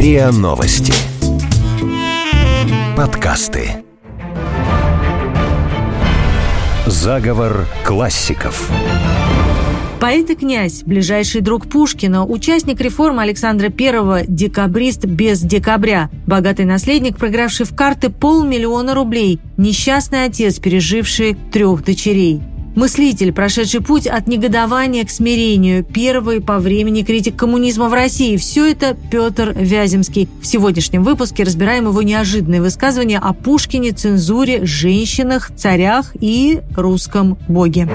РИА Новости. Подкасты. Заговор классиков. Поэт и князь, ближайший друг Пушкина, участник реформы Александра I, декабрист без декабря, богатый наследник, проигравший в карты полмиллиона рублей, несчастный отец, переживший трех дочерей. Мыслитель, прошедший путь от негодования к смирению, первый по времени критик коммунизма в России. Все это Петр Вяземский. В сегодняшнем выпуске разбираем его неожиданные высказывания о Пушкине, цензуре, женщинах, царях и русском боге.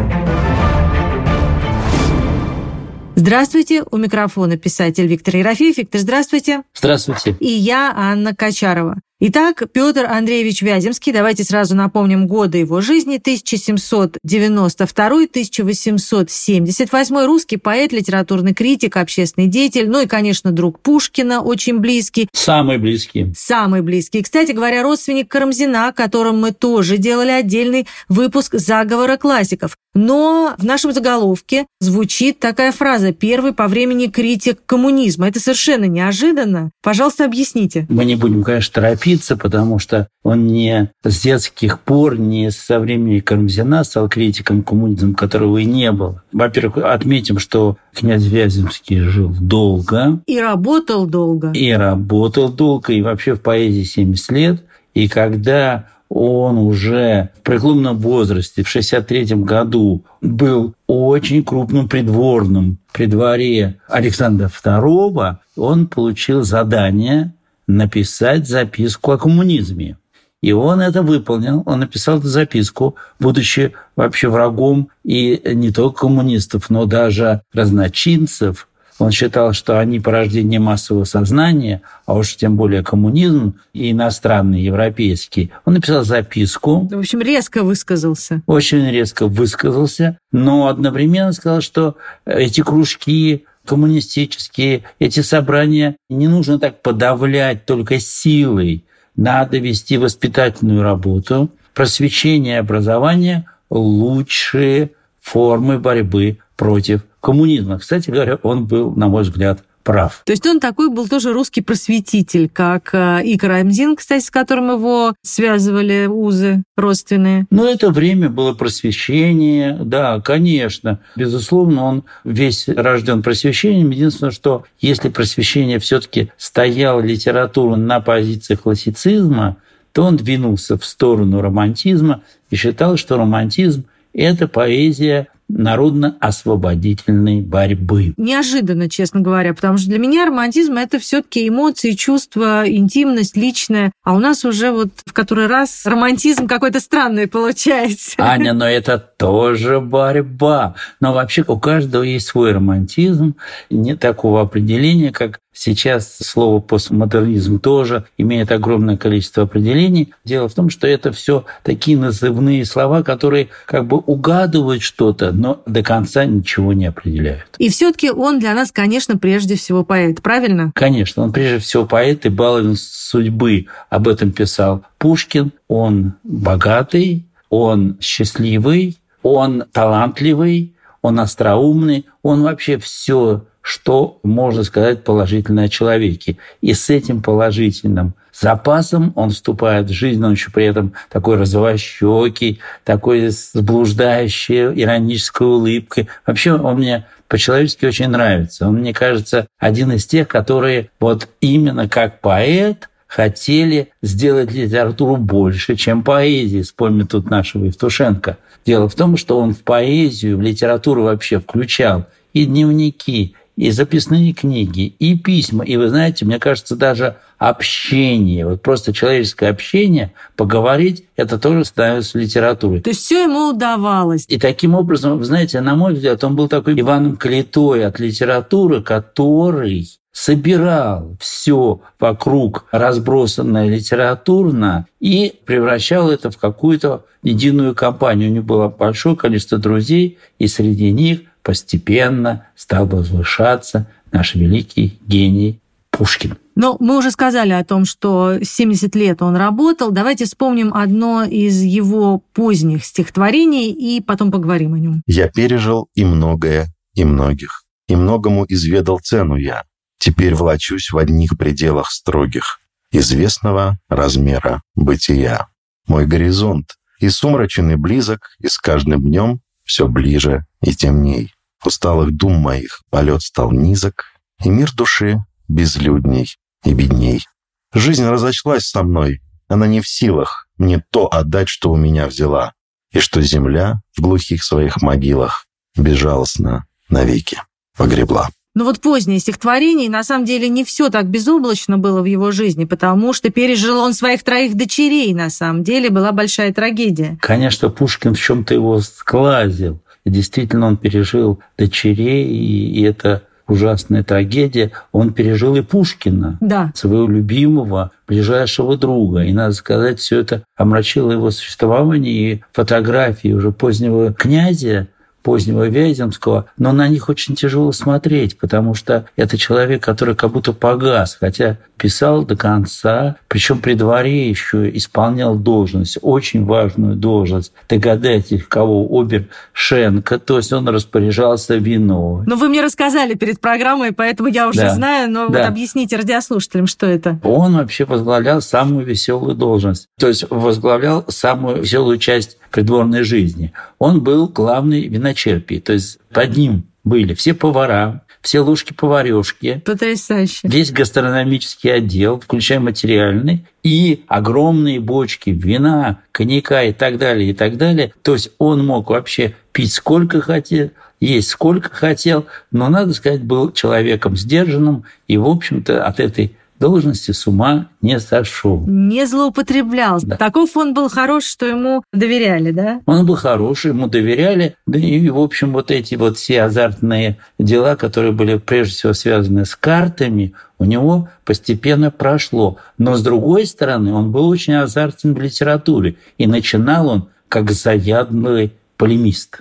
Здравствуйте, у микрофона писатель Виктор Ерофеев. Виктор, здравствуйте. Здравствуйте. И я, Анна Качарова. Итак, Петр Андреевич Вяземский, давайте сразу напомним годы его жизни, 1792-1878, русский поэт, литературный критик, общественный деятель, ну и, конечно, друг Пушкина, очень близкий. Самый близкий. Самый близкий. Кстати говоря, родственник Карамзина, которым мы тоже делали отдельный выпуск «Заговора классиков». Но в нашем заголовке звучит такая фраза «первый по времени критик коммунизма». Это совершенно неожиданно. Пожалуйста, объясните. Мы не будем, конечно, торопиться, потому что он не с детских пор, не со времени Карамзина стал критиком коммунизма, которого и не было. Во-первых, отметим, что князь Вяземский жил долго. И работал долго. И работал долго, и вообще в поэзии 70 лет. И когда он уже в преклонном возрасте, в 63 году, был очень крупным придворным при дворе Александра II, он получил задание написать записку о коммунизме. И он это выполнил. Он написал эту записку, будучи вообще врагом и не только коммунистов, но даже разночинцев, он считал, что они порождение массового сознания, а уж тем более коммунизм и иностранный, европейский. Он написал записку. В общем, резко высказался. Очень резко высказался, но одновременно сказал, что эти кружки коммунистические, эти собрания не нужно так подавлять только силой. Надо вести воспитательную работу. Просвещение и образование – лучшие формы борьбы против коммунизма. Кстати говоря, он был, на мой взгляд, прав. То есть он такой был тоже русский просветитель, как э, и Карамзин, кстати, с которым его связывали узы родственные. Ну, это время было просвещение, да, конечно. Безусловно, он весь рожден просвещением. Единственное, что если просвещение все таки стояло литературу на позиции классицизма, то он двинулся в сторону романтизма и считал, что романтизм – это поэзия народно-освободительной борьбы. Неожиданно, честно говоря, потому что для меня романтизм – это все таки эмоции, чувства, интимность личная. А у нас уже вот в который раз романтизм какой-то странный получается. Аня, но это тоже борьба. Но вообще у каждого есть свой романтизм. Нет такого определения, как Сейчас слово постмодернизм тоже имеет огромное количество определений. Дело в том, что это все такие назывные слова, которые как бы угадывают что-то, но до конца ничего не определяют. И все-таки он для нас, конечно, прежде всего поэт, правильно? Конечно, он прежде всего поэт и баловин судьбы. Об этом писал Пушкин. Он богатый, он счастливый, он талантливый, он остроумный, он вообще все что можно сказать положительное о человеке. И с этим положительным запасом он вступает в жизнь, он еще при этом такой розовощекий, такой с блуждающей иронической улыбкой. Вообще он мне по-человечески очень нравится. Он, мне кажется, один из тех, которые вот именно как поэт хотели сделать литературу больше, чем поэзии. Вспомним тут нашего Евтушенко. Дело в том, что он в поэзию, в литературу вообще включал и дневники, и записные книги, и письма. И вы знаете, мне кажется, даже общение, вот просто человеческое общение, поговорить, это тоже становится литературой. То есть все ему удавалось. И таким образом, вы знаете, на мой взгляд, он был такой Иваном Калитой от литературы, который собирал все вокруг разбросанное литературно и превращал это в какую-то единую компанию. У него было большое количество друзей, и среди них постепенно стал возвышаться наш великий гений Пушкин. Но мы уже сказали о том, что 70 лет он работал. Давайте вспомним одно из его поздних стихотворений и потом поговорим о нем. «Я пережил и многое, и многих, и многому изведал цену я. Теперь влачусь в одних пределах строгих, известного размера бытия. Мой горизонт и сумрачен, и близок, и с каждым днем все ближе и темней. Усталых дум моих полет стал низок, и мир души безлюдней и бедней. Жизнь разочлась со мной, она не в силах мне то отдать, что у меня взяла, и что земля в глухих своих могилах безжалостно навеки погребла. Но вот позднее стихотворение, на самом деле, не все так безоблачно было в его жизни, потому что пережил он своих троих дочерей, на самом деле, была большая трагедия. Конечно, Пушкин в чем-то его сглазил. Действительно, он пережил дочерей, и это ужасная трагедия, он пережил и Пушкина, да. своего любимого, ближайшего друга. И, надо сказать, все это омрачило его существование. И фотографии уже позднего князя позднего Вяземского, но на них очень тяжело смотреть, потому что это человек, который как будто погас, хотя писал до конца, причем при дворе еще исполнял должность, очень важную должность. Догадайтесь, кого Обер Шенка, то есть он распоряжался вино. Но вы мне рассказали перед программой, поэтому я уже да. знаю, но да. вот объясните радиослушателям, что это. Он вообще возглавлял самую веселую должность, то есть возглавлял самую веселую часть придворной жизни. Он был главный виночерпий, то есть под ним были все повара, все ложки-поварешки. Потрясающе. Весь гастрономический отдел, включая материальный, и огромные бочки вина, коньяка и так далее, и так далее. То есть он мог вообще пить сколько хотел, есть сколько хотел, но, надо сказать, был человеком сдержанным и, в общем-то, от этой должности с ума не сошел. Не злоупотреблял. Да. Таков он был хорош, что ему доверяли, да? Он был хороший, ему доверяли. Да и, в общем, вот эти вот все азартные дела, которые были прежде всего связаны с картами, у него постепенно прошло. Но, с другой стороны, он был очень азартен в литературе. И начинал он как заядлый полемист.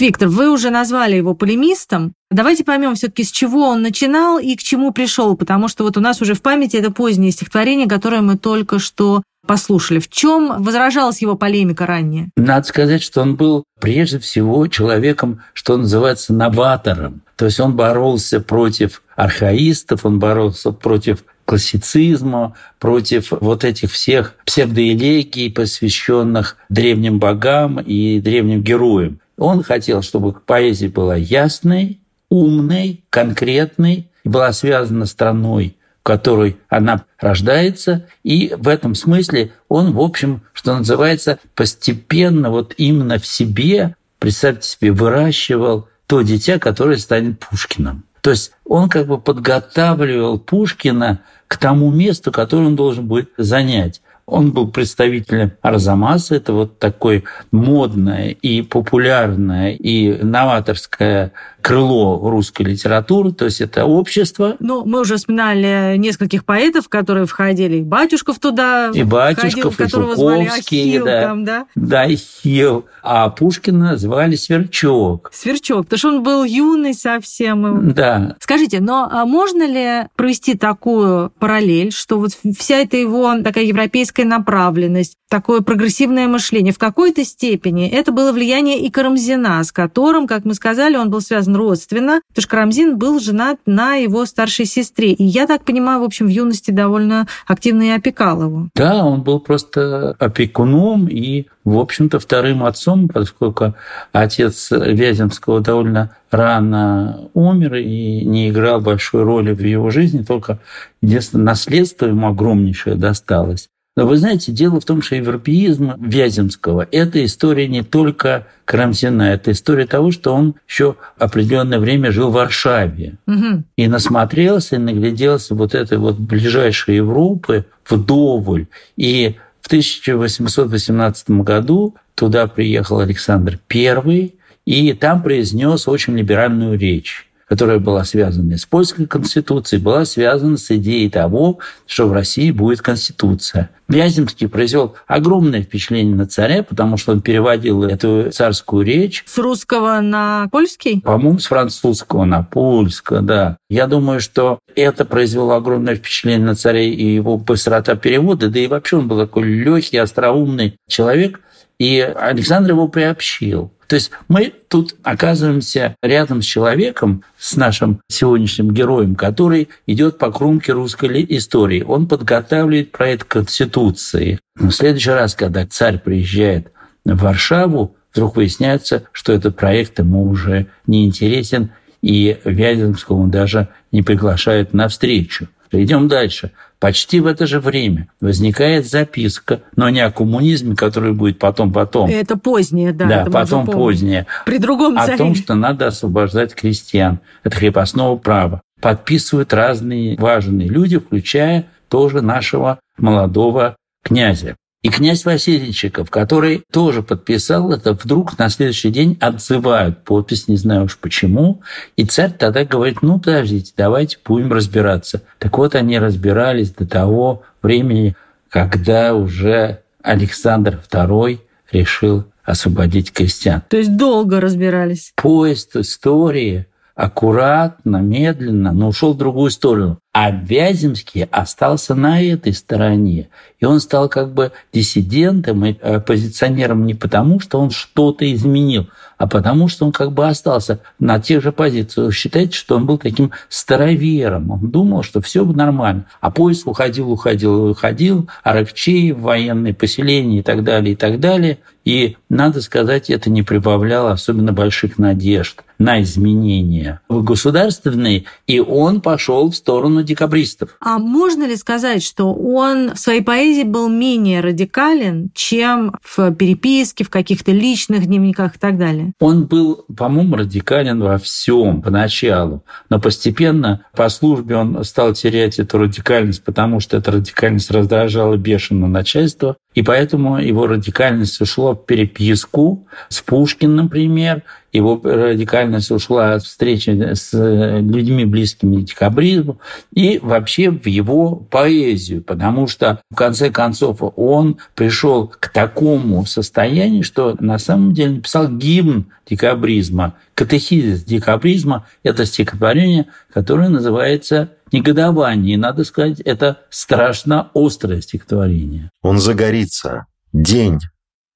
Виктор, вы уже назвали его полемистом. Давайте поймем все-таки, с чего он начинал и к чему пришел, потому что вот у нас уже в памяти это позднее стихотворение, которое мы только что послушали. В чем возражалась его полемика ранее? Надо сказать, что он был прежде всего человеком, что называется, новатором. То есть он боролся против архаистов, он боролся против классицизма, против вот этих всех псевдоэлегий, посвященных древним богам и древним героям. Он хотел, чтобы поэзия была ясной, умной, конкретной, была связана с страной, в которой она рождается. И в этом смысле он, в общем, что называется, постепенно вот именно в себе, представьте себе, выращивал то дитя, которое станет Пушкиным. То есть он как бы подготавливал Пушкина к тому месту, которое он должен будет занять. Он был представителем Арзамаса, это вот такое модное и популярное и новаторское крыло русской литературы, то есть это общество. Ну, мы уже вспоминали нескольких поэтов, которые входили, и Батюшков туда И Батюшков, входил, и Жуковский, Ахилл, да, там, да? да, и Хилл. А Пушкина звали Сверчок. Сверчок, потому что он был юный совсем. Да. Скажите, но а можно ли провести такую параллель, что вот вся эта его такая европейская направленность, такое прогрессивное мышление, в какой-то степени это было влияние и Карамзина, с которым, как мы сказали, он был связан родственно, потому что Карамзин был женат на его старшей сестре. И я так понимаю, в общем, в юности довольно активно и опекал его. Да, он был просто опекуном и, в общем-то, вторым отцом, поскольку отец Вяземского довольно рано умер и не играл большой роли в его жизни, только единственное наследство ему огромнейшее досталось. Но вы знаете, дело в том, что европеизм Вяземского – это история не только Карамзина, это история того, что он еще определенное время жил в Варшаве. Угу. И насмотрелся, и нагляделся вот этой вот ближайшей Европы вдоволь. И в 1818 году туда приехал Александр I, и там произнес очень либеральную речь которая была связана с польской конституцией, была связана с идеей того, что в России будет конституция. Вяземский произвел огромное впечатление на царя, потому что он переводил эту царскую речь. С русского на польский? По-моему, с французского на польского, да. Я думаю, что это произвело огромное впечатление на царя и его быстрота перевода, да и вообще он был такой легкий, остроумный человек, и Александр его приобщил. То есть мы тут оказываемся рядом с человеком, с нашим сегодняшним героем, который идет по кромке русской истории. Он подготавливает проект Конституции. Но в следующий раз, когда царь приезжает в Варшаву, вдруг выясняется, что этот проект ему уже не интересен, и Вяземского он даже не приглашает на встречу. Идем дальше. Почти в это же время возникает записка, но не о коммунизме, который будет потом-потом. Это позднее, да. Да, потом позднее. При другом О том, что надо освобождать крестьян от крепостного права. Подписывают разные важные люди, включая тоже нашего молодого князя. И князь Васильчиков, который тоже подписал это, вдруг на следующий день отзывают подпись, не знаю уж почему. И царь тогда говорит, ну подождите, давайте будем разбираться. Так вот они разбирались до того времени, когда уже Александр II решил освободить крестьян. То есть долго разбирались. Поезд истории аккуратно, медленно, но ушел в другую сторону. А Вяземский остался на этой стороне. И он стал как бы диссидентом и оппозиционером не потому, что он что-то изменил, а потому, что он как бы остался на тех же позициях. Считайте, что он был таким старовером. Он думал, что все нормально. А поезд уходил, уходил, уходил. Аракчеев, военные поселения и так далее, и так далее. И, надо сказать, это не прибавляло особенно больших надежд на изменения государственные. И он пошел в сторону сторону декабристов. А можно ли сказать, что он в своей поэзии был менее радикален, чем в переписке, в каких-то личных дневниках и так далее? Он был, по-моему, радикален во всем поначалу, но постепенно по службе он стал терять эту радикальность, потому что эта радикальность раздражала бешено начальство, и поэтому его радикальность ушла в переписку с Пушкиным, например, его радикальность ушла от встречи с людьми, близкими к декабризму, и вообще в его поэзию, потому что, в конце концов, он пришел к такому состоянию, что на самом деле написал гимн декабризма. Катехизис декабризма – это стихотворение, которое называется «Негодование». И, надо сказать, это страшно острое стихотворение. Он загорится. День.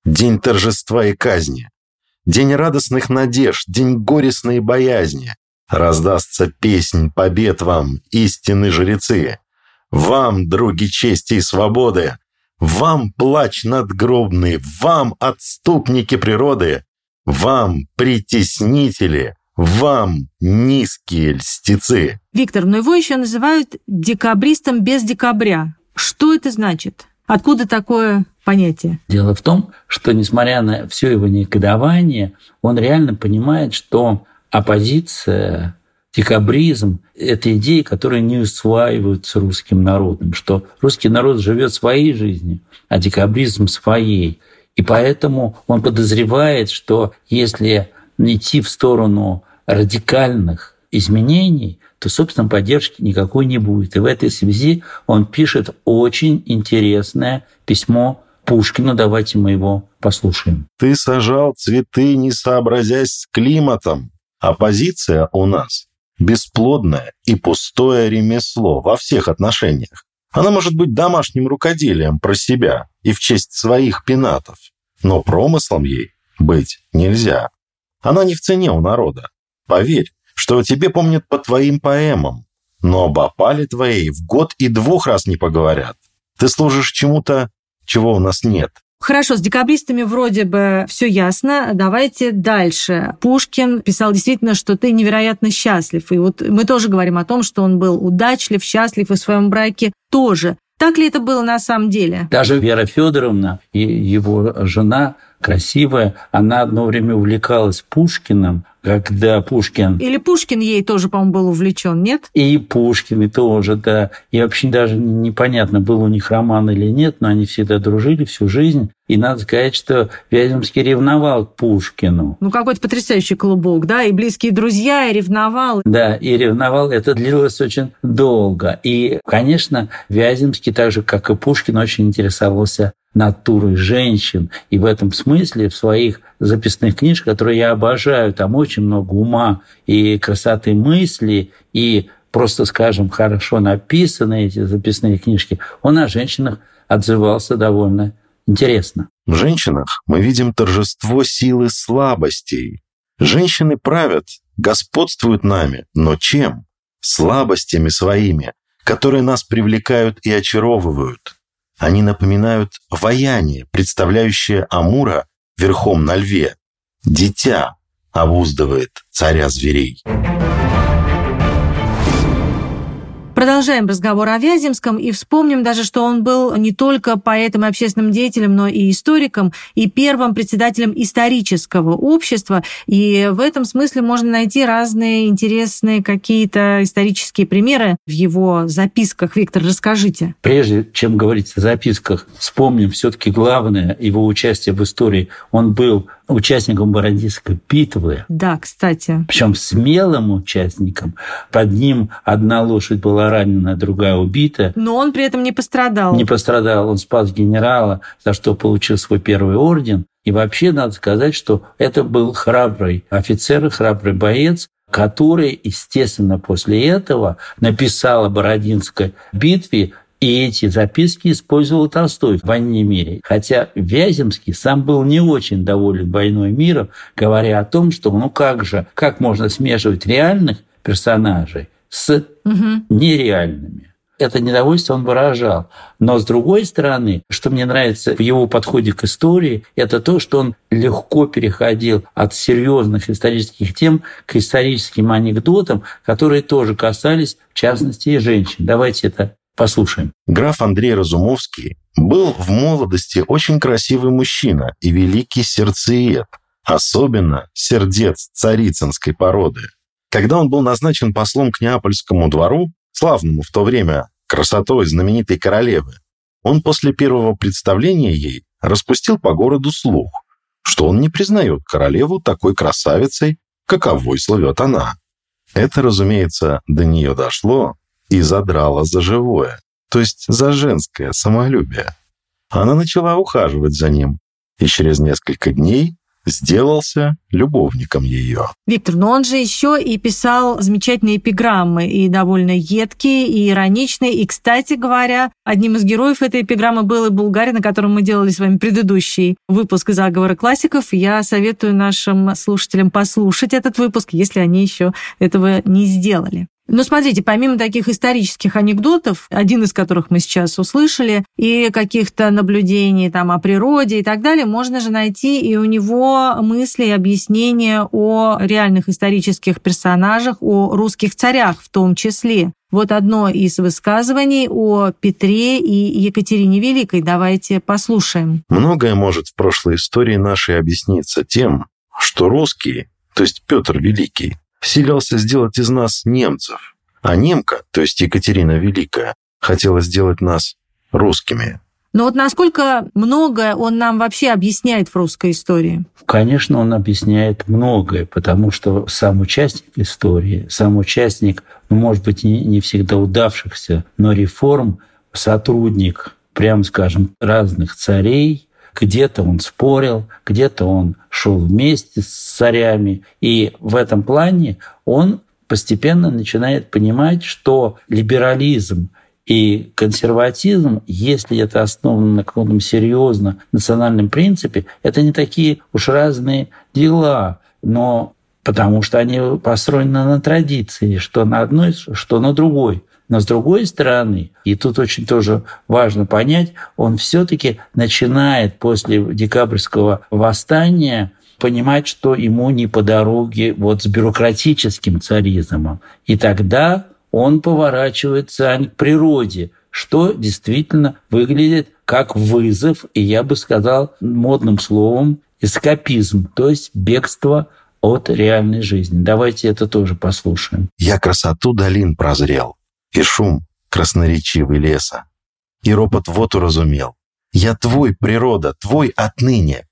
День торжества и казни. День радостных надежд, день горестной боязни. Раздастся песнь побед вам, истины жрецы. Вам, други чести и свободы, вам плач надгробный, вам, отступники природы, вам, притеснители, вам, низкие льстецы. Виктор, но его еще называют декабристом без декабря. Что это значит? Откуда такое понятие? Дело в том, что несмотря на все его негодование, он реально понимает, что оппозиция, декабризм – это идеи, которые не усваиваются русским народом, что русский народ живет своей жизнью, а декабризм – своей. И поэтому он подозревает, что если идти в сторону радикальных изменений, то, собственно, поддержки никакой не будет. И в этой связи он пишет очень интересное письмо Пушкину. Давайте мы его послушаем. «Ты сажал цветы, не сообразясь с климатом. Оппозиция у нас бесплодное и пустое ремесло во всех отношениях. Она может быть домашним рукоделием про себя и в честь своих пенатов, но промыслом ей быть нельзя. Она не в цене у народа. Поверь, что о тебе помнят по твоим поэмам, но об опале твоей в год и двух раз не поговорят. Ты служишь чему-то, чего у нас нет. Хорошо, с декабристами вроде бы все ясно. Давайте дальше. Пушкин писал действительно, что ты невероятно счастлив. И вот мы тоже говорим о том, что он был удачлив, счастлив и в своем браке тоже. Так ли это было на самом деле? Даже Вера Федоровна и его жена красивая, она одно время увлекалась Пушкиным, когда Пушкин... Или Пушкин ей тоже, по-моему, был увлечен, нет? И Пушкин, и тоже, да. И вообще даже непонятно, был у них роман или нет, но они всегда дружили всю жизнь. И надо сказать, что Вяземский ревновал к Пушкину. Ну, какой-то потрясающий клубок, да, и близкие друзья, и ревновал. Да, и ревновал. Это длилось очень долго. И, конечно, Вяземский, так же, как и Пушкин, очень интересовался натурой женщин. И в этом смысле в своих записных книжках, которые я обожаю, там очень много ума и красоты мысли, и просто, скажем, хорошо написаны эти записные книжки, он о женщинах отзывался довольно Интересно. В женщинах мы видим торжество силы слабостей. Женщины правят, господствуют нами, но чем? Слабостями своими, которые нас привлекают и очаровывают. Они напоминают вояние, представляющее Амура верхом на льве. Дитя обуздывает царя зверей. Продолжаем разговор о Вяземском и вспомним даже, что он был не только поэтом и общественным деятелем, но и историком, и первым председателем исторического общества. И в этом смысле можно найти разные интересные какие-то исторические примеры в его записках. Виктор, расскажите. Прежде чем говорить о записках, вспомним все-таки главное его участие в истории. Он был участником Бородинской битвы. Да, кстати. Причем смелым участником. Под ним одна лошадь была ранена, другая убита. Но он при этом не пострадал. Не пострадал. Он спас генерала, за что получил свой первый орден. И вообще надо сказать, что это был храбрый офицер, храбрый боец, который, естественно, после этого написал о Бородинской битве и эти записки использовал Толстой в «Войне и мире». Хотя Вяземский сам был не очень доволен войной и миром, говоря о том, что ну как же, как можно смешивать реальных персонажей с угу. нереальными. Это недовольство он выражал. Но с другой стороны, что мне нравится в его подходе к истории, это то, что он легко переходил от серьезных исторических тем к историческим анекдотам, которые тоже касались, в частности, и женщин. Давайте это Послушаем. Граф Андрей Разумовский был в молодости очень красивый мужчина и великий сердцеед, особенно сердец царицынской породы. Когда он был назначен послом к Неапольскому двору, славному в то время красотой знаменитой королевы, он после первого представления ей распустил по городу слух, что он не признает королеву такой красавицей, каковой славет она. Это, разумеется, до нее дошло, и задрала за живое, то есть за женское самолюбие. Она начала ухаживать за ним, и через несколько дней сделался любовником ее. Виктор, но он же еще и писал замечательные эпиграммы, и довольно едкие, и ироничные. И, кстати говоря, одним из героев этой эпиграммы был и Булгарин, на котором мы делали с вами предыдущий выпуск «Заговора классиков». Я советую нашим слушателям послушать этот выпуск, если они еще этого не сделали. Но смотрите, помимо таких исторических анекдотов, один из которых мы сейчас услышали, и каких-то наблюдений там о природе и так далее, можно же найти и у него мысли и объяснения о реальных исторических персонажах, о русских царях в том числе. Вот одно из высказываний о Петре и Екатерине Великой. Давайте послушаем. Многое может в прошлой истории нашей объясниться тем, что русские, то есть Петр Великий, силился сделать из нас немцев, а немка, то есть Екатерина Великая, хотела сделать нас русскими. Но вот насколько многое он нам вообще объясняет в русской истории? Конечно, он объясняет многое, потому что сам участник истории, сам участник, ну, может быть, не, не всегда удавшихся, но реформ, сотрудник, прям скажем, разных царей, где-то он спорил, где-то он шел вместе с царями. И в этом плане он постепенно начинает понимать, что либерализм и консерватизм, если это основано на каком-то серьезном национальном принципе, это не такие уж разные дела. Но потому что они построены на традиции, что на одной, что на другой. Но с другой стороны, и тут очень тоже важно понять, он все-таки начинает после декабрьского восстания понимать, что ему не по дороге вот с бюрократическим царизмом. И тогда он поворачивается к природе, что действительно выглядит как вызов, и я бы сказал модным словом, эскапизм, то есть бегство от реальной жизни. Давайте это тоже послушаем. «Я красоту долин прозрел, и шум красноречивый леса, и ропот вот уразумел. Я твой, природа, твой отныне,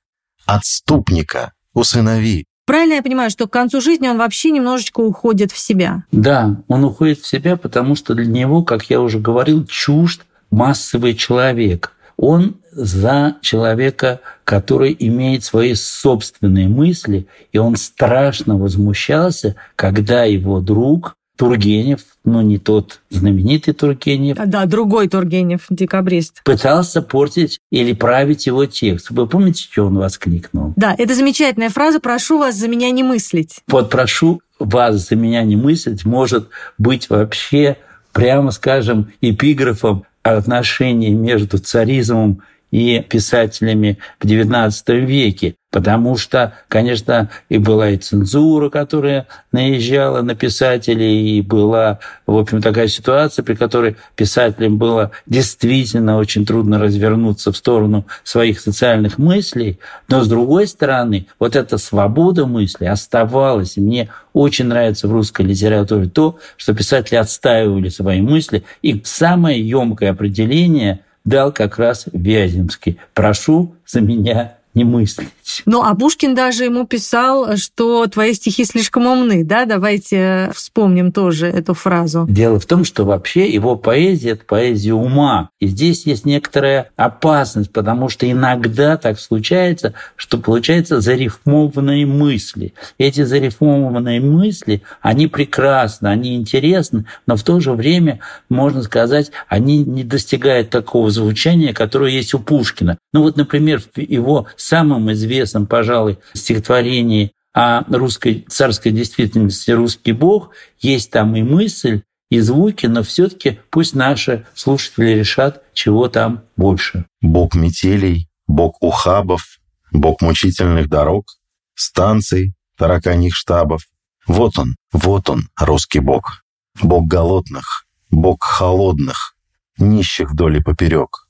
отступника усынови». Правильно я понимаю, что к концу жизни он вообще немножечко уходит в себя? Да, он уходит в себя, потому что для него, как я уже говорил, чужд массовый человек. Он за человека, который имеет свои собственные мысли, и он страшно возмущался, когда его друг Тургенев, но не тот знаменитый Тургенев. Да, другой Тургенев, декабрист. Пытался портить или править его текст. Вы помните, что он воскликнул? Да, это замечательная фраза «прошу вас за меня не мыслить». Вот «прошу вас за меня не мыслить» может быть вообще, прямо скажем, эпиграфом отношений между царизмом и писателями в XIX веке, потому что, конечно, и была и цензура, которая наезжала на писателей, и была, в общем, такая ситуация, при которой писателям было действительно очень трудно развернуться в сторону своих социальных мыслей, но, с другой стороны, вот эта свобода мысли оставалась, и мне очень нравится в русской литературе то, что писатели отстаивали свои мысли, и самое емкое определение – дал как раз Вяземский. Прошу за меня не мыслить. Ну, а Пушкин даже ему писал, что твои стихи слишком умны, да? Давайте вспомним тоже эту фразу. Дело в том, что вообще его поэзия – это поэзия ума. И здесь есть некоторая опасность, потому что иногда так случается, что получается зарифмованные мысли. Эти зарифмованные мысли, они прекрасны, они интересны, но в то же время, можно сказать, они не достигают такого звучания, которое есть у Пушкина. Ну вот, например, в его самом известном, пожалуй, стихотворении о русской царской действительности «Русский Бог» есть там и мысль, и звуки, но все-таки пусть наши слушатели решат, чего там больше. Бог метелей, бог ухабов, бог мучительных дорог, станций, тараканьих штабов. Вот он, вот он, русский бог. Бог голодных, бог холодных, нищих вдоль и поперек.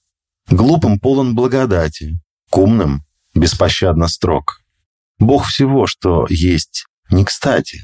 Глупым полон благодати, к умным беспощадно строг. Бог всего, что есть, не кстати.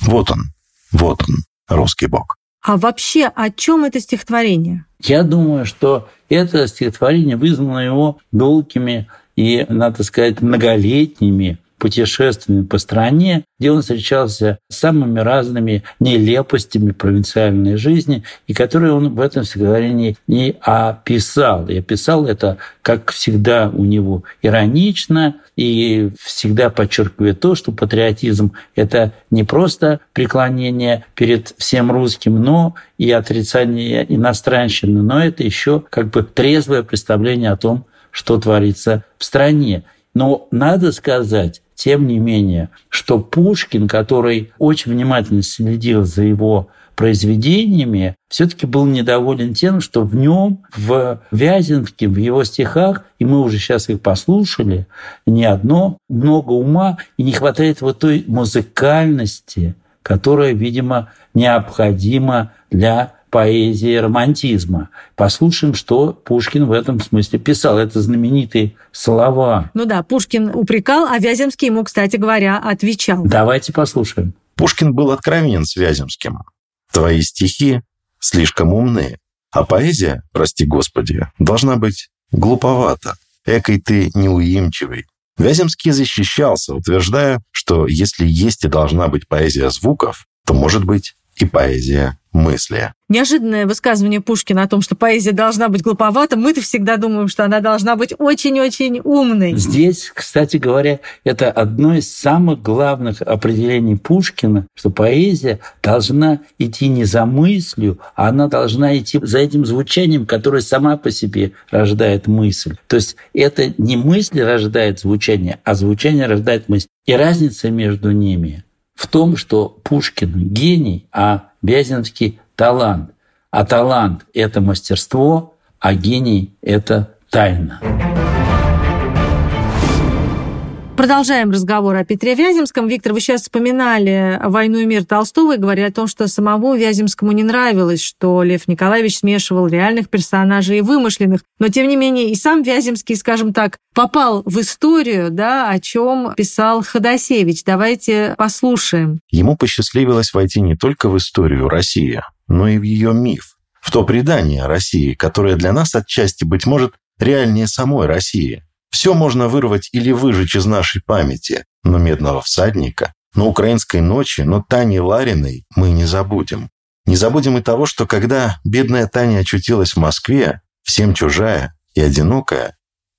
Вот он, вот он, русский бог. А вообще, о чем это стихотворение? Я думаю, что это стихотворение вызвано его долгими и, надо сказать, многолетними путешествиями по стране, где он встречался с самыми разными нелепостями провинциальной жизни, и которые он в этом стихотворении не описал. И описал это, как всегда у него, иронично, и всегда подчеркивая то, что патриотизм – это не просто преклонение перед всем русским, но и отрицание иностранщины, но это еще как бы трезвое представление о том, что творится в стране. Но надо сказать, тем не менее, что Пушкин, который очень внимательно следил за его произведениями, все-таки был недоволен тем, что в нем, в Вяземске, в его стихах, и мы уже сейчас их послушали, не одно, много ума, и не хватает вот той музыкальности, которая, видимо, необходима для поэзии романтизма. Послушаем, что Пушкин в этом смысле писал. Это знаменитые слова. Ну да, Пушкин упрекал, а Вяземский ему, кстати говоря, отвечал. Давайте послушаем. Пушкин был откровенен с Вяземским. Твои стихи слишком умные, а поэзия, прости господи, должна быть глуповата. Экой ты неуимчивый. Вяземский защищался, утверждая, что если есть и должна быть поэзия звуков, то может быть и поэзия мысли. Неожиданное высказывание Пушкина о том, что поэзия должна быть глуповата, мы-то всегда думаем, что она должна быть очень-очень умной. Здесь, кстати говоря, это одно из самых главных определений Пушкина, что поэзия должна идти не за мыслью, а она должна идти за этим звучанием, которое сама по себе рождает мысль. То есть это не мысль рождает звучание, а звучание рождает мысль. И разница между ними в том, что Пушкин гений, а Вяземский талант. А талант – это мастерство, а гений – это тайна. Продолжаем разговор о Петре Вяземском. Виктор, вы сейчас вспоминали «Войну и мир» Толстого и говорили о том, что самому Вяземскому не нравилось, что Лев Николаевич смешивал реальных персонажей и вымышленных. Но, тем не менее, и сам Вяземский, скажем так, попал в историю, да, о чем писал Ходосевич. Давайте послушаем. Ему посчастливилось войти не только в историю России, но и в ее миф. В то предание России, которое для нас отчасти, быть может, реальнее самой России – все можно вырвать или выжечь из нашей памяти, но медного всадника, но украинской ночи, но Тани Лариной мы не забудем. Не забудем и того, что когда бедная Таня очутилась в Москве, всем чужая и одинокая,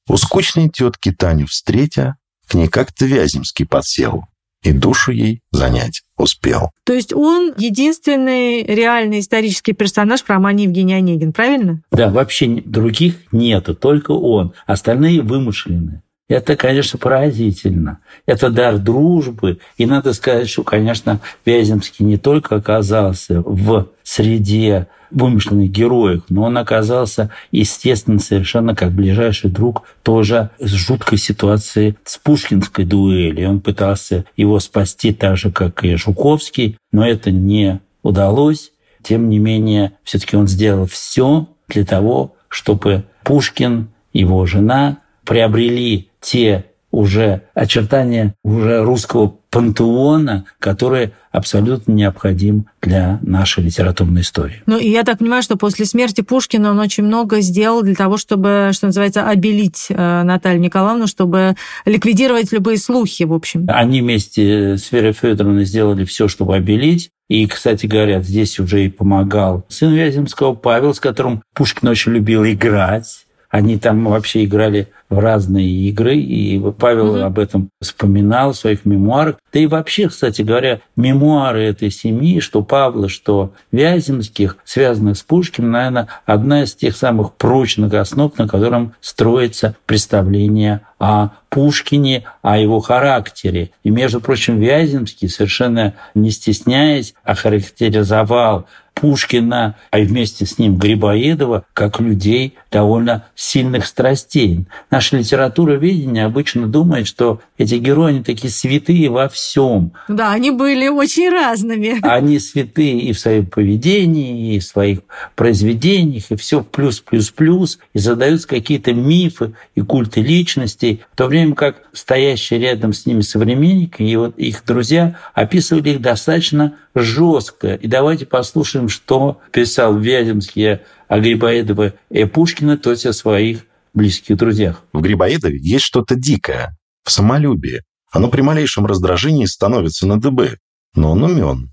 у скучной тетки Таню встретя, к ней как-то Вяземский подсел. И душу ей занять успел. То есть он единственный реальный исторический персонаж в романе Евгений Онегин, правильно? Да, вообще других нету, только он. Остальные вымышлены. Это, конечно, поразительно. Это дар дружбы. И надо сказать, что, конечно, Вяземский не только оказался в среде вымышленных героев, но он оказался, естественно, совершенно как ближайший друг тоже с жуткой ситуацией с пушкинской дуэли. Он пытался его спасти так же, как и Жуковский, но это не удалось. Тем не менее, все-таки он сделал все для того, чтобы Пушкин, его жена приобрели те уже очертания уже русского пантеона, который абсолютно необходим для нашей литературной истории. Ну, и я так понимаю, что после смерти Пушкина он очень много сделал для того, чтобы, что называется, обелить э, Наталью Николаевну, чтобы ликвидировать любые слухи, в общем. Они вместе с Верой Федоровной сделали все, чтобы обелить. И, кстати говоря, здесь уже и помогал сын Вяземского Павел, с которым Пушкин очень любил играть. Они там вообще играли в разные игры, и Павел угу. об этом вспоминал в своих мемуарах. Да и вообще, кстати говоря, мемуары этой семьи, что Павла, что Вяземских, связанных с Пушкиным, наверное, одна из тех самых прочных основ, на котором строится представление о Пушкине, о его характере. И, между прочим, Вяземский, совершенно не стесняясь, охарактеризовал Пушкина, а вместе с ним Грибоедова, как людей довольно сильных страстей. Наша литература видения обычно думает, что эти герои, они такие святые во всем. Да, они были очень разными. Они святые и в своем поведении, и в своих произведениях, и все плюс, плюс, плюс, и задаются какие-то мифы и культы личностей, в то время как стоящие рядом с ними современники и вот их друзья описывали их достаточно жестко. И давайте послушаем, что писал Вяземский о Грибоедове и Пушкина, то есть о своих близких друзьях. В Грибоедове есть что-то дикое, в самолюбии. Оно при малейшем раздражении становится на дыбы. Но он умен,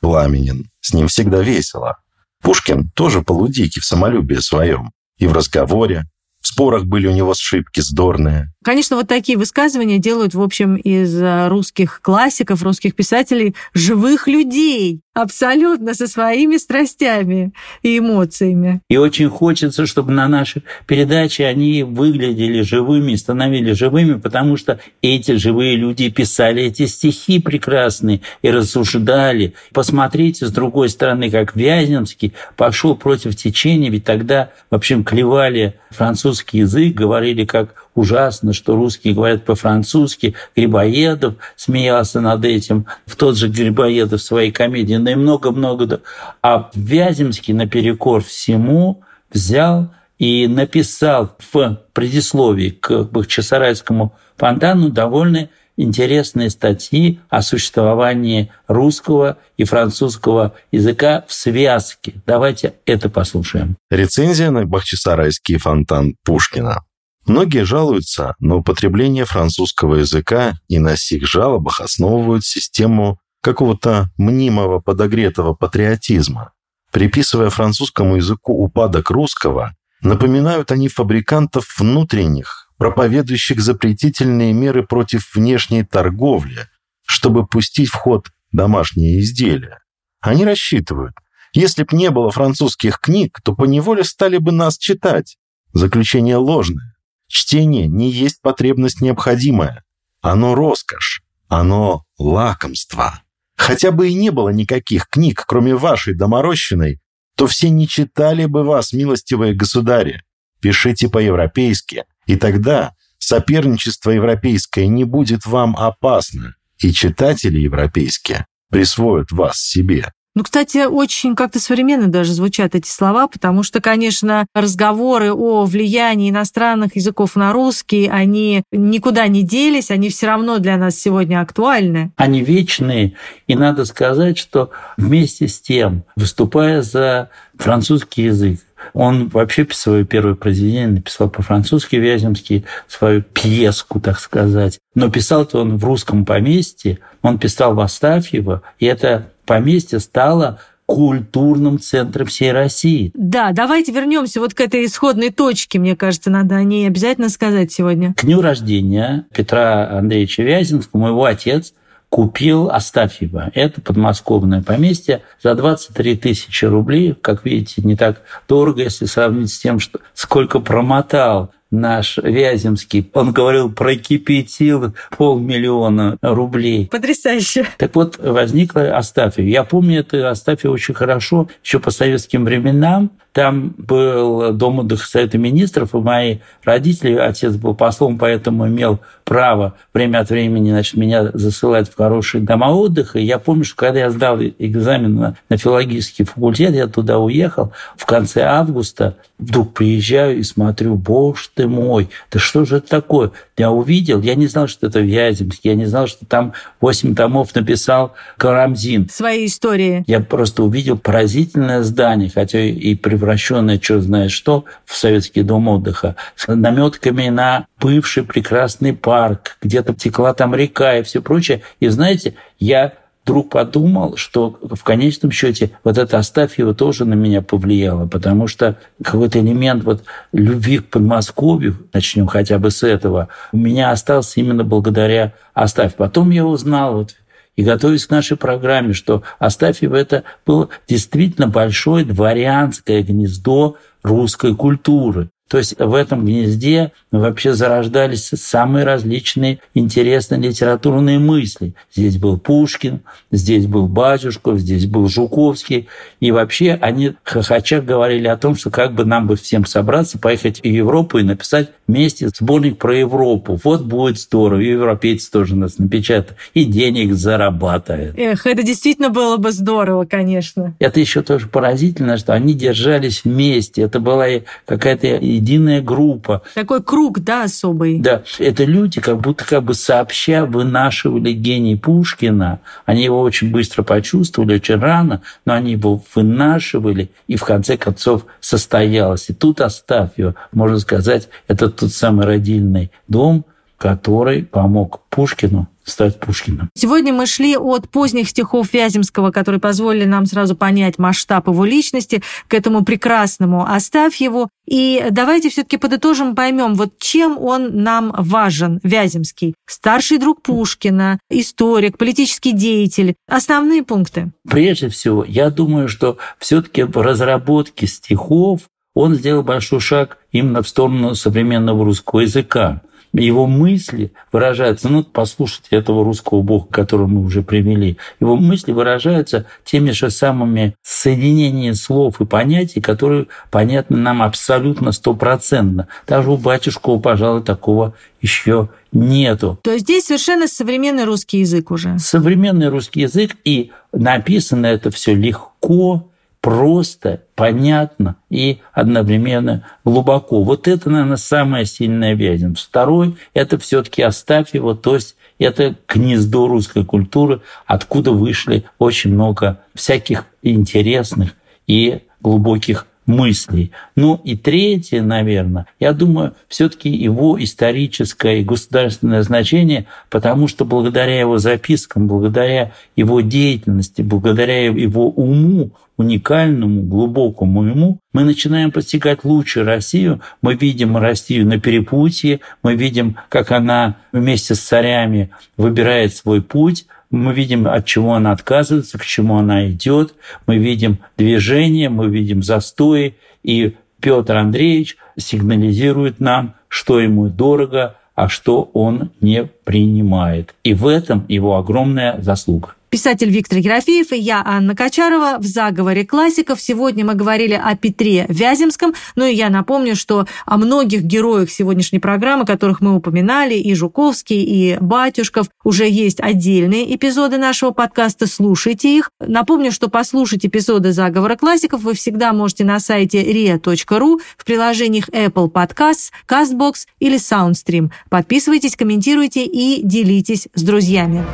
пламенен, с ним всегда весело. Пушкин тоже полудикий в самолюбии своем. И в разговоре, в спорах были у него сшибки здорные. Конечно, вот такие высказывания делают, в общем, из э, русских классиков, русских писателей живых людей, абсолютно со своими страстями и эмоциями. И очень хочется, чтобы на нашей передаче они выглядели живыми, становились живыми, потому что эти живые люди писали эти стихи прекрасные и рассуждали. Посмотрите, с другой стороны, как Вяземский пошел против течения, ведь тогда, в общем, клевали французский язык, говорили, как ужасно, что русские говорят по-французски. Грибоедов смеялся над этим. В тот же Грибоедов в своей комедии, ну и много-много. А Вяземский наперекор всему взял и написал в предисловии к Бахчисарайскому фонтану довольно интересные статьи о существовании русского и французского языка в связке. Давайте это послушаем. Рецензия на Бахчисарайский фонтан Пушкина. Многие жалуются на употребление французского языка и на сих жалобах основывают систему какого-то мнимого подогретого патриотизма. Приписывая французскому языку упадок русского, напоминают они фабрикантов внутренних, проповедующих запретительные меры против внешней торговли, чтобы пустить в ход домашние изделия. Они рассчитывают, если б не было французских книг, то поневоле стали бы нас читать. Заключение ложное. Чтение не есть потребность необходимая. Оно роскошь. Оно лакомство. Хотя бы и не было никаких книг, кроме вашей доморощенной, то все не читали бы вас, милостивые государи. Пишите по-европейски, и тогда соперничество европейское не будет вам опасно, и читатели европейские присвоят вас себе. Ну, кстати, очень как-то современно даже звучат эти слова, потому что, конечно, разговоры о влиянии иностранных языков на русский, они никуда не делись, они все равно для нас сегодня актуальны. Они вечные, и надо сказать, что вместе с тем, выступая за французский язык, он вообще свое первое произведение написал по-французски, Вяземский, свою пьеску, так сказать. Но писал-то он в русском поместье, он писал в Астафьево, и это поместье стало культурным центром всей России. Да, давайте вернемся вот к этой исходной точке, мне кажется, надо о ней обязательно сказать сегодня. К дню рождения Петра Андреевича Вяземского, моего отец купил Астафьева. Это подмосковное поместье за 23 тысячи рублей. Как видите, не так дорого, если сравнить с тем, что сколько промотал наш Вяземский, он говорил, прокипятил полмиллиона рублей. Потрясающе. Так вот, возникла Астафьев. Я помню это Астафьев очень хорошо, еще по советским временам. Там был дом отдыха Совета Министров, и мои родители, отец был послом, поэтому имел право время от времени значит, меня засылать в хорошие дома отдыха. И я помню, что когда я сдал экзамен на, на филологический факультет, я туда уехал в конце августа, вдруг приезжаю и смотрю, боже ты мой, да что же это такое? Я увидел, я не знал, что это Вяземский, я не знал, что там 8 томов написал Карамзин. Свои истории. Я просто увидел поразительное здание, хотя и превращенное, что знает что, в советский дом отдыха, с наметками на бывший прекрасный парк, где-то текла там река и все прочее. И знаете, я вдруг подумал, что в конечном счете вот это Астафьева тоже на меня повлияло, потому что какой-то элемент вот любви к Подмосковью, начнем хотя бы с этого, у меня остался именно благодаря Астафьеву. Потом я узнал вот и готовясь к нашей программе, что Астафьев это было действительно большое дворянское гнездо русской культуры. То есть в этом гнезде вообще зарождались самые различные интересные литературные мысли. Здесь был Пушкин, здесь был Батюшков, здесь был Жуковский. И вообще они хохоча говорили о том, что как бы нам бы всем собраться, поехать в Европу и написать вместе сборник про Европу. Вот будет здорово. И европейцы тоже нас напечатают. И денег зарабатывают. Эх, это действительно было бы здорово, конечно. Это еще тоже поразительно, что они держались вместе. Это была какая-то единая группа. Такой круг, да, особый. Да, это люди, как будто как бы сообща вынашивали гений Пушкина. Они его очень быстро почувствовали, очень рано, но они его вынашивали, и в конце концов состоялось. И тут оставь его, можно сказать, это тот самый родильный дом, который помог Пушкину стать Пушкиным. Сегодня мы шли от поздних стихов Вяземского, которые позволили нам сразу понять масштаб его личности, к этому прекрасному «Оставь его». И давайте все таки подытожим, поймем, вот чем он нам важен, Вяземский. Старший друг Пушкина, историк, политический деятель. Основные пункты. Прежде всего, я думаю, что все таки в разработке стихов он сделал большой шаг именно в сторону современного русского языка его мысли выражаются, ну, послушайте этого русского бога, которого мы уже привели, его мысли выражаются теми же самыми соединениями слов и понятий, которые понятны нам абсолютно стопроцентно. Даже у батюшкова, пожалуй, такого еще нету. То есть здесь совершенно современный русский язык уже. Современный русский язык, и написано это все легко, просто, понятно и одновременно глубоко. Вот это, наверное, самая сильная Вязем. Второй – это все таки оставь его, то есть это гнездо русской культуры, откуда вышли очень много всяких интересных и глубоких мыслей. Ну и третье, наверное, я думаю, все-таки его историческое и государственное значение, потому что благодаря его запискам, благодаря его деятельности, благодаря его уму, уникальному, глубокому ему, мы начинаем постигать лучше Россию. Мы видим Россию на перепутье, мы видим, как она вместе с царями выбирает свой путь, мы видим, от чего она отказывается, к чему она идет, мы видим движение, мы видим застои, и Петр Андреевич сигнализирует нам, что ему дорого, а что он не принимает. И в этом его огромная заслуга. Писатель Виктор Ерофеев и я, Анна Качарова, в «Заговоре классиков». Сегодня мы говорили о Петре Вяземском. Ну и я напомню, что о многих героях сегодняшней программы, которых мы упоминали, и Жуковский, и Батюшков, уже есть отдельные эпизоды нашего подкаста. Слушайте их. Напомню, что послушать эпизоды «Заговора классиков» вы всегда можете на сайте ria.ru в приложениях Apple Podcasts, CastBox или SoundStream. Подписывайтесь, комментируйте и делитесь с друзьями.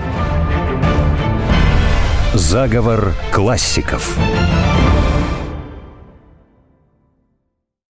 Заговор классиков.